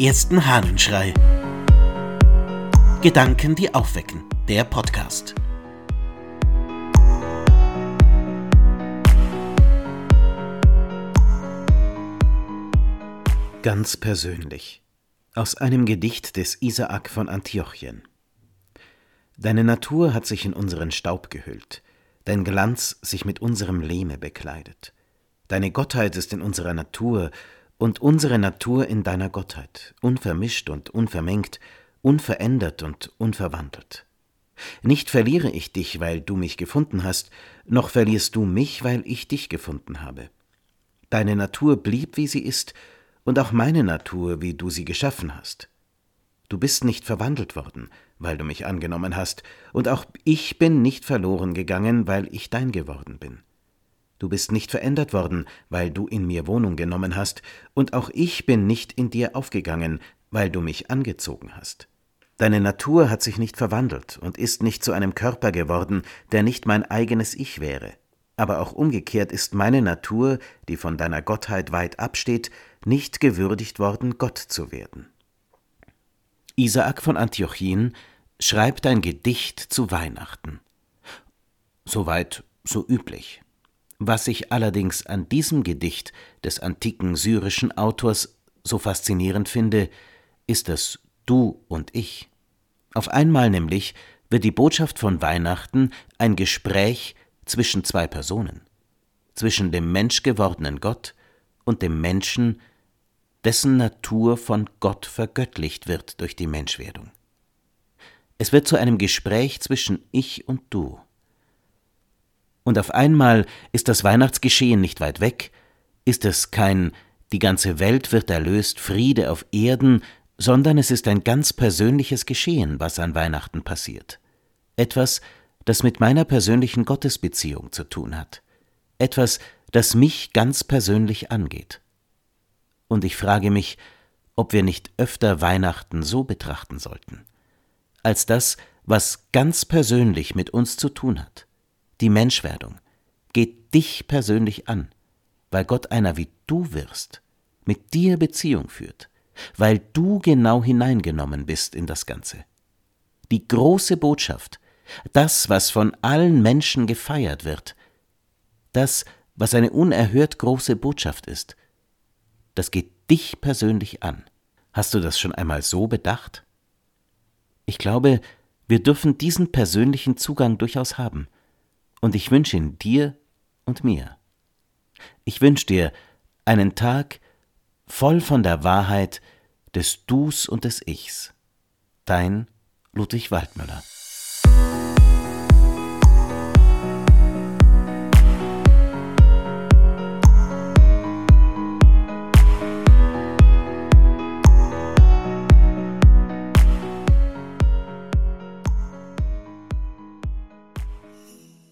ersten Hahnenschrei. Gedanken, die aufwecken. Der Podcast. Ganz persönlich. Aus einem Gedicht des Isaak von Antiochien. Deine Natur hat sich in unseren Staub gehüllt, dein Glanz sich mit unserem Lehme bekleidet. Deine Gottheit ist in unserer Natur und unsere Natur in deiner Gottheit, unvermischt und unvermengt, unverändert und unverwandelt. Nicht verliere ich dich, weil du mich gefunden hast, noch verlierst du mich, weil ich dich gefunden habe. Deine Natur blieb, wie sie ist, und auch meine Natur, wie du sie geschaffen hast. Du bist nicht verwandelt worden, weil du mich angenommen hast, und auch ich bin nicht verloren gegangen, weil ich dein geworden bin. Du bist nicht verändert worden, weil du in mir Wohnung genommen hast, und auch ich bin nicht in dir aufgegangen, weil du mich angezogen hast. Deine Natur hat sich nicht verwandelt und ist nicht zu einem Körper geworden, der nicht mein eigenes Ich wäre. Aber auch umgekehrt ist meine Natur, die von deiner Gottheit weit absteht, nicht gewürdigt worden, Gott zu werden. Isaak von Antiochien schreibt ein Gedicht zu Weihnachten. Soweit so üblich. Was ich allerdings an diesem Gedicht des antiken syrischen Autors so faszinierend finde, ist das Du und ich. Auf einmal nämlich wird die Botschaft von Weihnachten ein Gespräch zwischen zwei Personen, zwischen dem menschgewordenen Gott und dem Menschen, dessen Natur von Gott vergöttlicht wird durch die Menschwerdung. Es wird zu einem Gespräch zwischen Ich und Du. Und auf einmal ist das Weihnachtsgeschehen nicht weit weg, ist es kein Die ganze Welt wird erlöst, Friede auf Erden, sondern es ist ein ganz persönliches Geschehen, was an Weihnachten passiert. Etwas, das mit meiner persönlichen Gottesbeziehung zu tun hat. Etwas, das mich ganz persönlich angeht und ich frage mich, ob wir nicht öfter Weihnachten so betrachten sollten, als das, was ganz persönlich mit uns zu tun hat. Die Menschwerdung geht dich persönlich an, weil Gott einer wie du wirst, mit dir Beziehung führt, weil du genau hineingenommen bist in das Ganze. Die große Botschaft, das, was von allen Menschen gefeiert wird, das, was eine unerhört große Botschaft ist, das geht dich persönlich an. Hast du das schon einmal so bedacht? Ich glaube, wir dürfen diesen persönlichen Zugang durchaus haben, und ich wünsche ihn dir und mir. Ich wünsche dir einen Tag voll von der Wahrheit des Dus und des Ichs. Dein Ludwig Waldmüller.